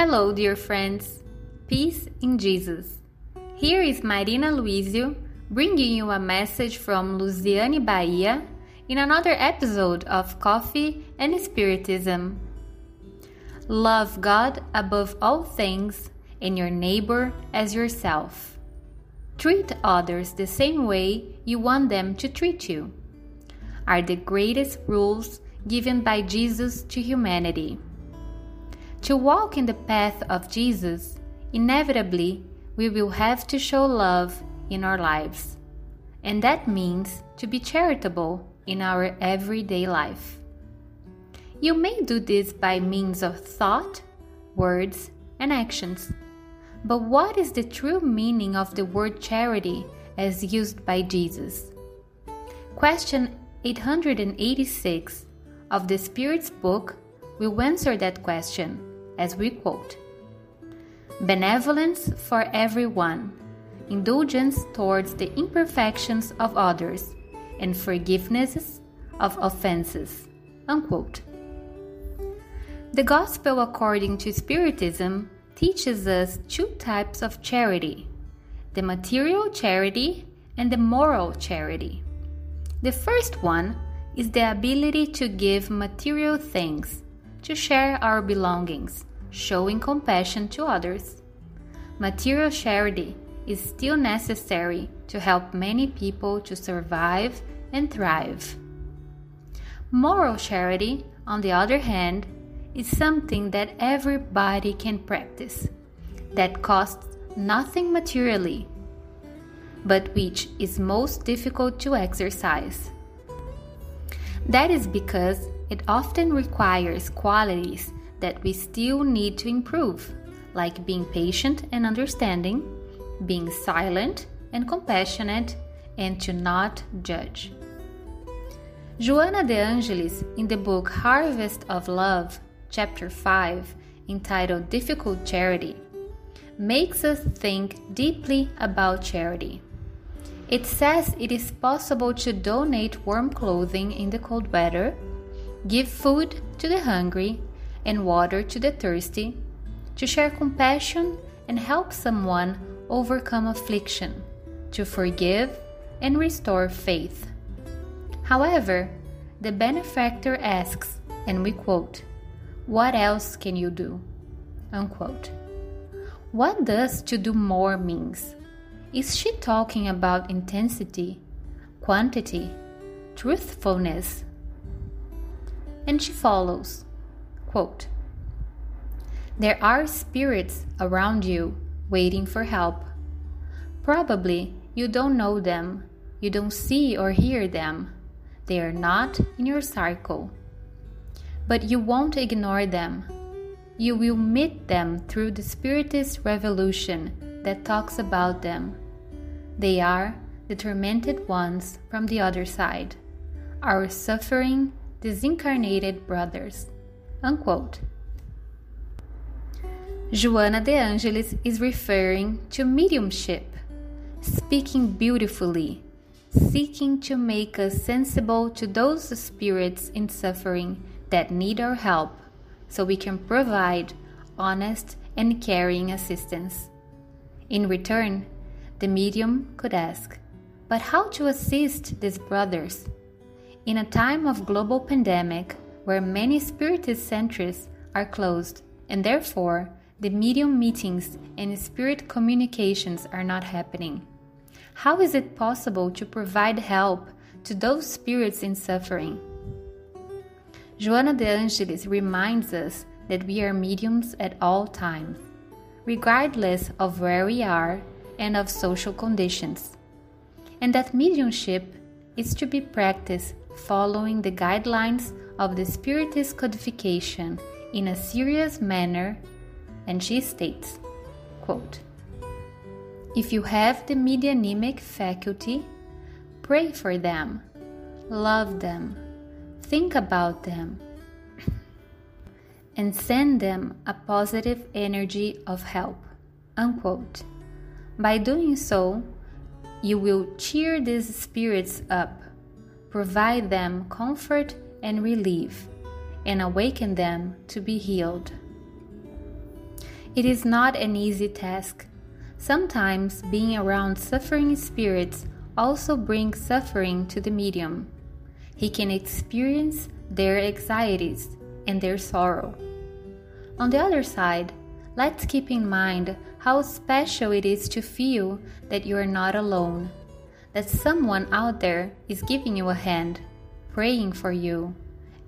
Hello, dear friends. Peace in Jesus. Here is Marina Luizio bringing you a message from Luziane, Bahia, in another episode of Coffee and Spiritism. Love God above all things and your neighbor as yourself. Treat others the same way you want them to treat you. Are the greatest rules given by Jesus to humanity. To walk in the path of Jesus, inevitably, we will have to show love in our lives. And that means to be charitable in our everyday life. You may do this by means of thought, words, and actions. But what is the true meaning of the word charity as used by Jesus? Question 886 of the Spirit's book will answer that question as we quote Benevolence for everyone, indulgence towards the imperfections of others, and forgiveness of offenses. Unquote. The Gospel according to Spiritism teaches us two types of charity the material charity and the moral charity. The first one is the ability to give material things, to share our belongings, showing compassion to others. Material charity is still necessary to help many people to survive and thrive. Moral charity, on the other hand, is something that everybody can practice, that costs nothing materially, but which is most difficult to exercise. That is because it often requires qualities that we still need to improve, like being patient and understanding, being silent and compassionate, and to not judge. Joanna de Angelis, in the book Harvest of Love, chapter 5, entitled Difficult Charity, makes us think deeply about charity. It says it is possible to donate warm clothing in the cold weather, give food to the hungry, and water to the thirsty, to share compassion and help someone overcome affliction, to forgive and restore faith. However, the benefactor asks, and we quote, what else can you do? Unquote. What does to do more means? Is she talking about intensity, quantity, truthfulness? And she follows quote, There are spirits around you waiting for help. Probably you don't know them, you don't see or hear them, they are not in your circle but you won't ignore them. You will meet them through the Spiritist revolution that talks about them. They are the tormented ones from the other side, our suffering, disincarnated brothers. Unquote. Joanna de Angelis is referring to mediumship, speaking beautifully, seeking to make us sensible to those spirits in suffering that need our help so we can provide honest and caring assistance. In return, the medium could ask, But how to assist these brothers? In a time of global pandemic where many spiritist centers are closed and therefore the medium meetings and spirit communications are not happening. How is it possible to provide help to those spirits in suffering? Joanna de Angelis reminds us that we are mediums at all times, regardless of where we are and of social conditions, and that mediumship is to be practiced following the guidelines of the Spiritist codification in a serious manner, and she states, quote, If you have the medianimic faculty, pray for them, love them, think about them and send them a positive energy of help. Unquote. By doing so, you will cheer these spirits up, provide them comfort and relief, and awaken them to be healed. It is not an easy task. Sometimes being around suffering spirits also brings suffering to the medium. He can experience their anxieties and their sorrow. On the other side, let's keep in mind how special it is to feel that you are not alone, that someone out there is giving you a hand, praying for you,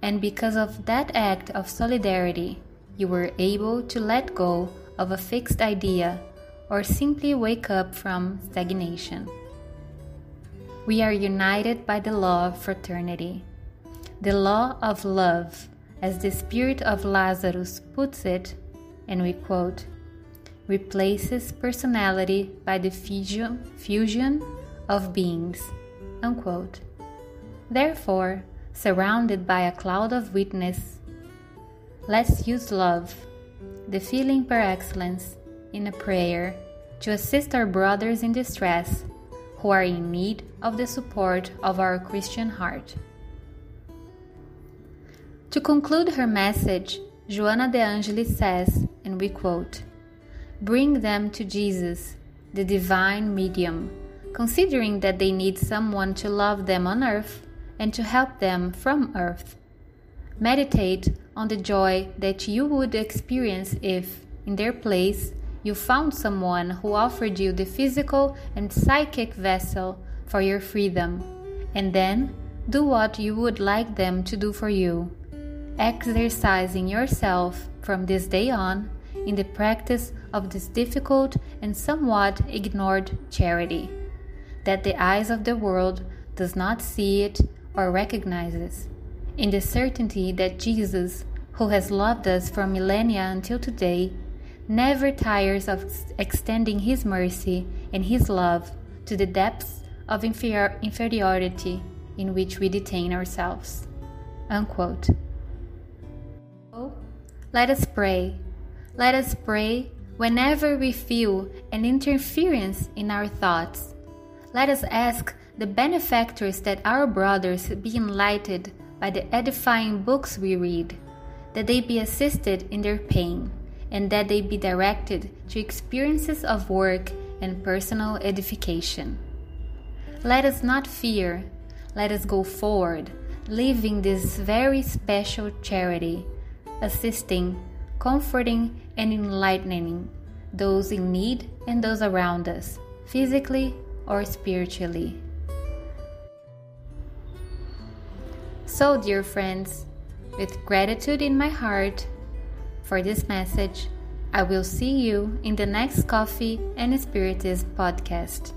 and because of that act of solidarity, you were able to let go of a fixed idea or simply wake up from stagnation. We are united by the law of fraternity, the law of love, as the spirit of Lazarus puts it, and we quote, replaces personality by the fusion, fusion of beings. Unquote. Therefore, surrounded by a cloud of witness, let's use love, the feeling per excellence, in a prayer to assist our brothers in distress who are in need of the support of our Christian heart. To conclude her message, Joanna de Angelis says, and we quote, Bring them to Jesus, the divine medium, considering that they need someone to love them on earth and to help them from earth. Meditate on the joy that you would experience if, in their place, you found someone who offered you the physical and psychic vessel for your freedom, and then do what you would like them to do for you, exercising yourself from this day on in the practice of this difficult and somewhat ignored charity, that the eyes of the world does not see it or recognizes, in the certainty that Jesus, who has loved us from millennia until today, never tires of extending his mercy and his love to the depths of inferior inferiority in which we detain ourselves. Unquote. Let us pray let us pray whenever we feel an interference in our thoughts. Let us ask the benefactors that our brothers be enlightened by the edifying books we read, that they be assisted in their pain, and that they be directed to experiences of work and personal edification. Let us not fear, let us go forward, living this very special charity, assisting comforting and enlightening those in need and those around us, physically or spiritually. So, dear friends, with gratitude in my heart for this message, I will see you in the next Coffee and Spiritism podcast.